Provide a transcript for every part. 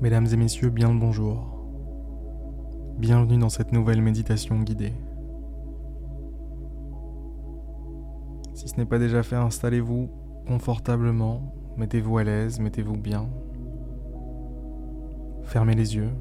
Mesdames et messieurs, bien le bonjour. Bienvenue dans cette nouvelle méditation guidée. Si ce n'est pas déjà fait, installez-vous confortablement, mettez-vous à l'aise, mettez-vous bien. Fermez les yeux.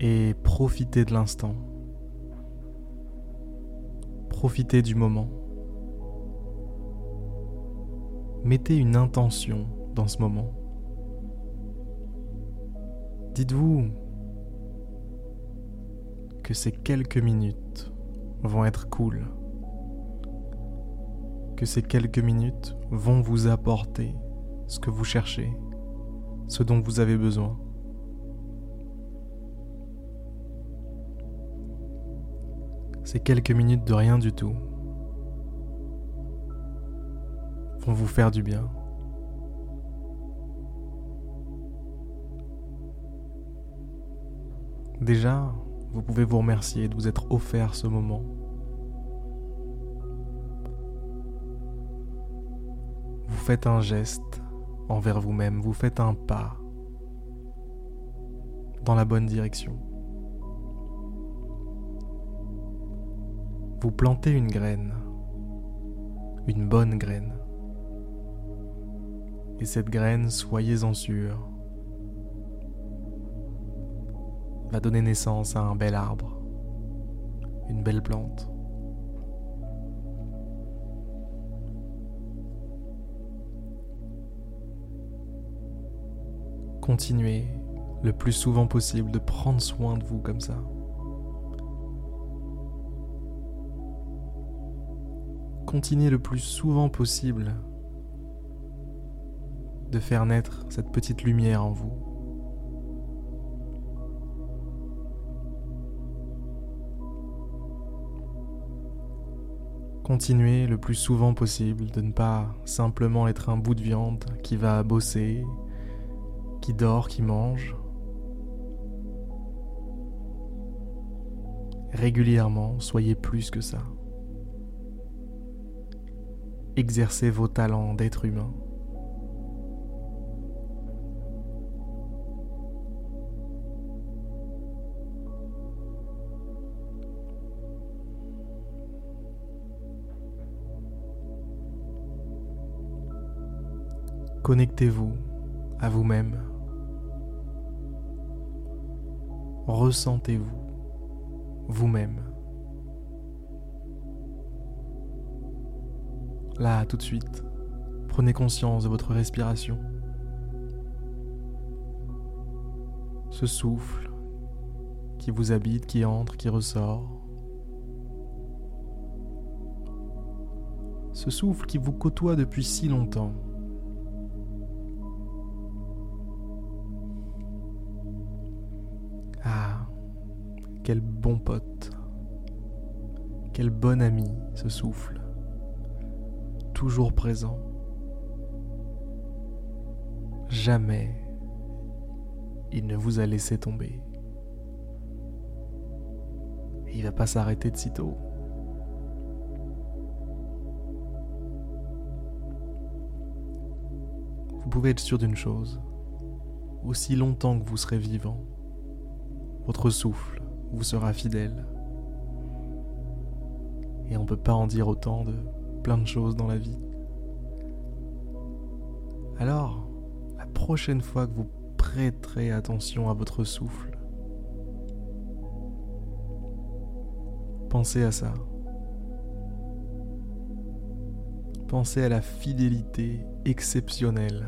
Et profitez de l'instant. Profitez du moment. Mettez une intention dans ce moment. Dites-vous que ces quelques minutes vont être cool. Que ces quelques minutes vont vous apporter ce que vous cherchez, ce dont vous avez besoin. Ces quelques minutes de rien du tout vont vous faire du bien. Déjà, vous pouvez vous remercier de vous être offert ce moment. Vous faites un geste envers vous-même, vous faites un pas dans la bonne direction. Vous plantez une graine, une bonne graine. Et cette graine, soyez-en sûr, va donner naissance à un bel arbre, une belle plante. Continuez le plus souvent possible de prendre soin de vous comme ça. Continuez le plus souvent possible de faire naître cette petite lumière en vous. Continuez le plus souvent possible de ne pas simplement être un bout de viande qui va bosser, qui dort, qui mange. Régulièrement, soyez plus que ça. Exercez vos talents d'être humain. Connectez-vous à vous-même. Ressentez-vous vous-même. Là, tout de suite, prenez conscience de votre respiration. Ce souffle qui vous habite, qui entre, qui ressort. Ce souffle qui vous côtoie depuis si longtemps. Quel bon pote. Quel bon ami ce souffle. Toujours présent. Jamais il ne vous a laissé tomber. il va pas s'arrêter de sitôt. Vous pouvez être sûr d'une chose. Aussi longtemps que vous serez vivant, votre souffle vous sera fidèle. Et on ne peut pas en dire autant de plein de choses dans la vie. Alors, la prochaine fois que vous prêterez attention à votre souffle, pensez à ça. Pensez à la fidélité exceptionnelle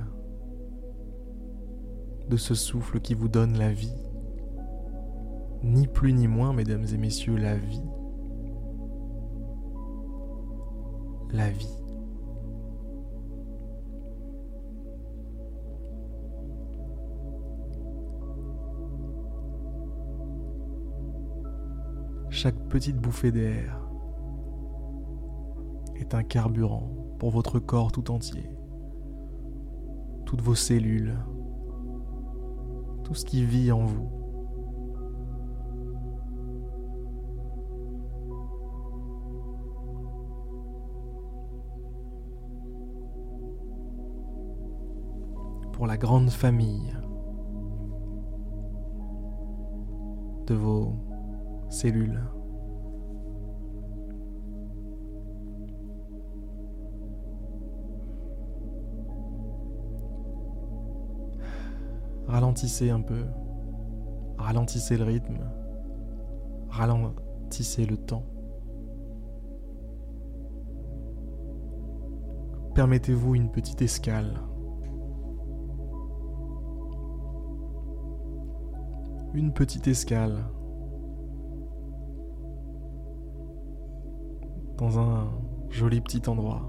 de ce souffle qui vous donne la vie ni plus ni moins, mesdames et messieurs, la vie. La vie. Chaque petite bouffée d'air est un carburant pour votre corps tout entier, toutes vos cellules, tout ce qui vit en vous. Pour la grande famille de vos cellules. Ralentissez un peu, ralentissez le rythme, ralentissez le temps. Permettez-vous une petite escale. Une petite escale dans un joli petit endroit.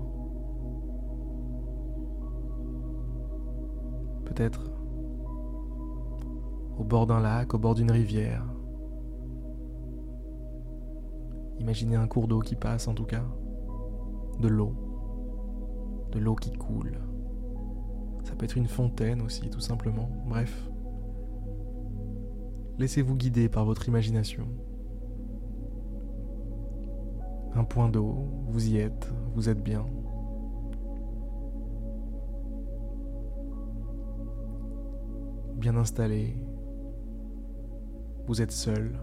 Peut-être au bord d'un lac, au bord d'une rivière. Imaginez un cours d'eau qui passe en tout cas. De l'eau. De l'eau qui coule. Ça peut être une fontaine aussi, tout simplement. Bref. Laissez-vous guider par votre imagination. Un point d'eau, vous y êtes, vous êtes bien. Bien installé, vous êtes seul.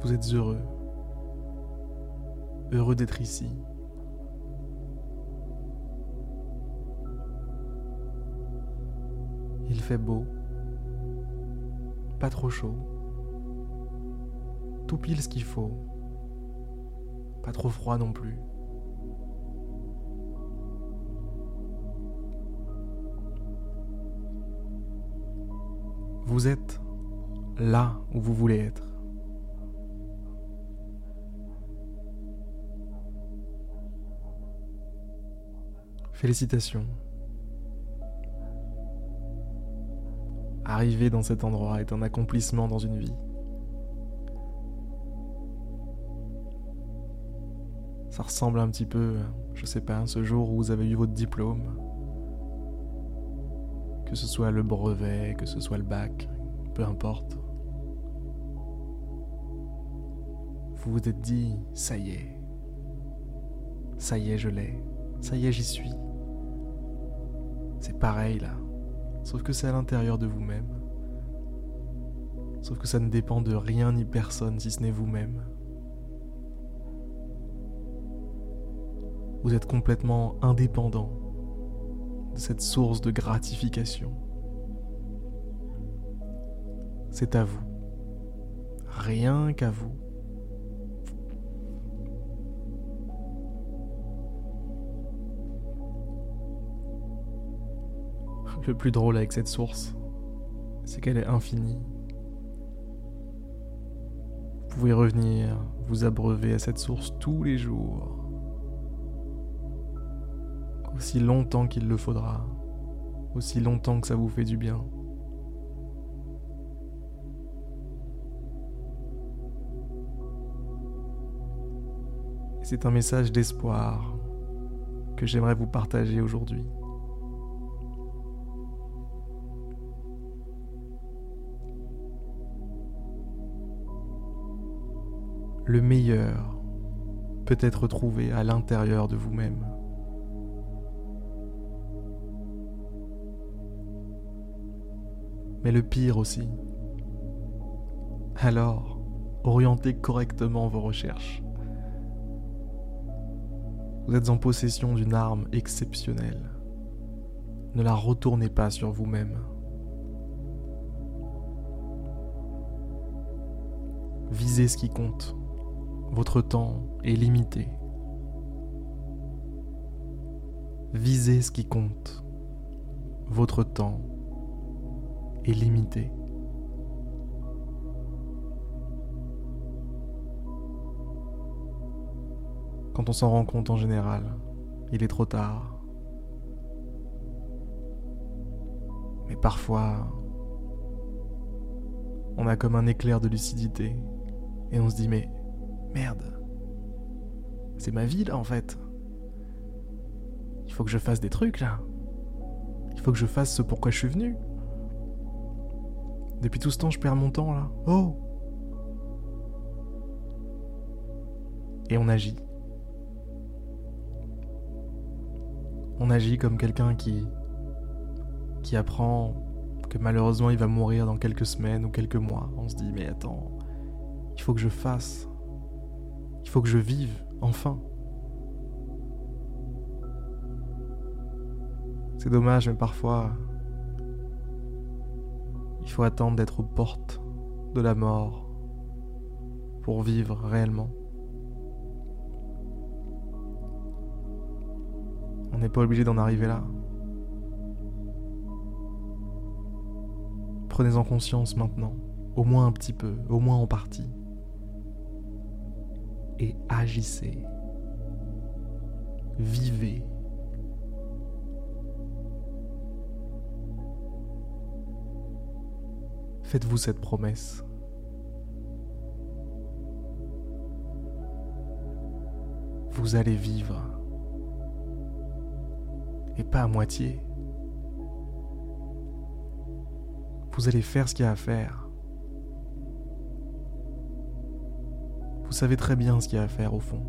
Vous êtes heureux. Heureux d'être ici. Beau. Pas trop chaud. Tout pile ce qu'il faut. Pas trop froid non plus. Vous êtes là où vous voulez être. Félicitations. Arriver dans cet endroit est un accomplissement dans une vie. Ça ressemble un petit peu, je sais pas, ce jour où vous avez eu votre diplôme que ce soit le brevet, que ce soit le bac, peu importe. Vous vous êtes dit, ça y est, ça y est, je l'ai, ça y est, j'y suis. C'est pareil là, sauf que c'est à l'intérieur de vous-même. Sauf que ça ne dépend de rien ni personne si ce n'est vous-même. Vous êtes complètement indépendant de cette source de gratification. C'est à vous. Rien qu'à vous. Le plus drôle avec cette source, c'est qu'elle est infinie. Vous pouvez revenir, vous abreuver à cette source tous les jours aussi longtemps qu'il le faudra, aussi longtemps que ça vous fait du bien. C'est un message d'espoir que j'aimerais vous partager aujourd'hui. Le meilleur peut être trouvé à l'intérieur de vous-même. mais le pire aussi. Alors, orientez correctement vos recherches. Vous êtes en possession d'une arme exceptionnelle. Ne la retournez pas sur vous-même. Visez ce qui compte. Votre temps est limité. Visez ce qui compte. Votre temps est limité. Quand on s'en rend compte en général, il est trop tard. Mais parfois, on a comme un éclair de lucidité et on se dit mais merde, c'est ma vie là en fait. Il faut que je fasse des trucs là. Il faut que je fasse ce pourquoi je suis venu. Depuis tout ce temps, je perds mon temps là. Oh Et on agit. On agit comme quelqu'un qui qui apprend que malheureusement il va mourir dans quelques semaines ou quelques mois. On se dit mais attends, il faut que je fasse. Il faut que je vive, enfin. C'est dommage, mais parfois, il faut attendre d'être aux portes de la mort pour vivre réellement. On n'est pas obligé d'en arriver là. Prenez-en conscience maintenant, au moins un petit peu, au moins en partie. Et agissez. Vivez. Faites-vous cette promesse. Vous allez vivre. Et pas à moitié. Vous allez faire ce qu'il y a à faire. Vous savez très bien ce qu'il y a à faire au fond.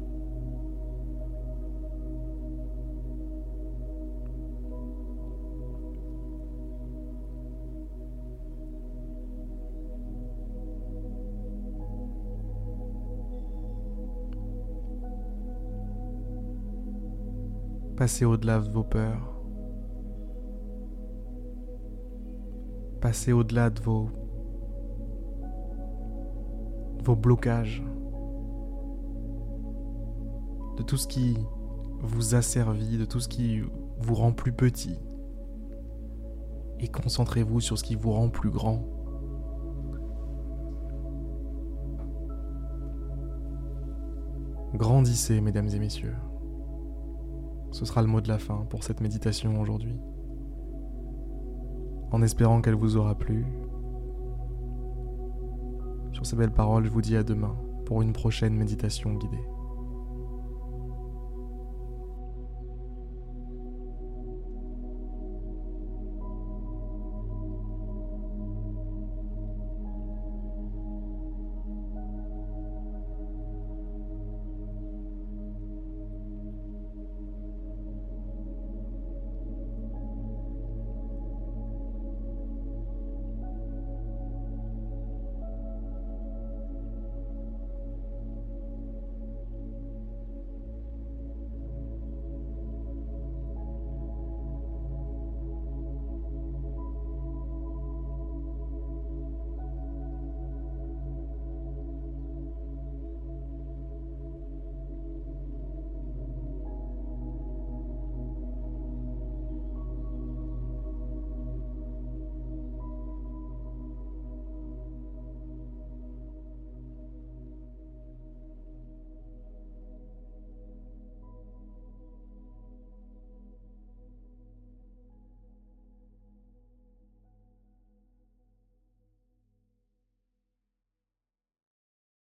Passez au-delà de vos peurs. Passez au-delà de vos, vos blocages, de tout ce qui vous a servi, de tout ce qui vous rend plus petit. Et concentrez-vous sur ce qui vous rend plus grand. Grandissez, mesdames et messieurs. Ce sera le mot de la fin pour cette méditation aujourd'hui. En espérant qu'elle vous aura plu. Sur ces belles paroles, je vous dis à demain pour une prochaine méditation guidée.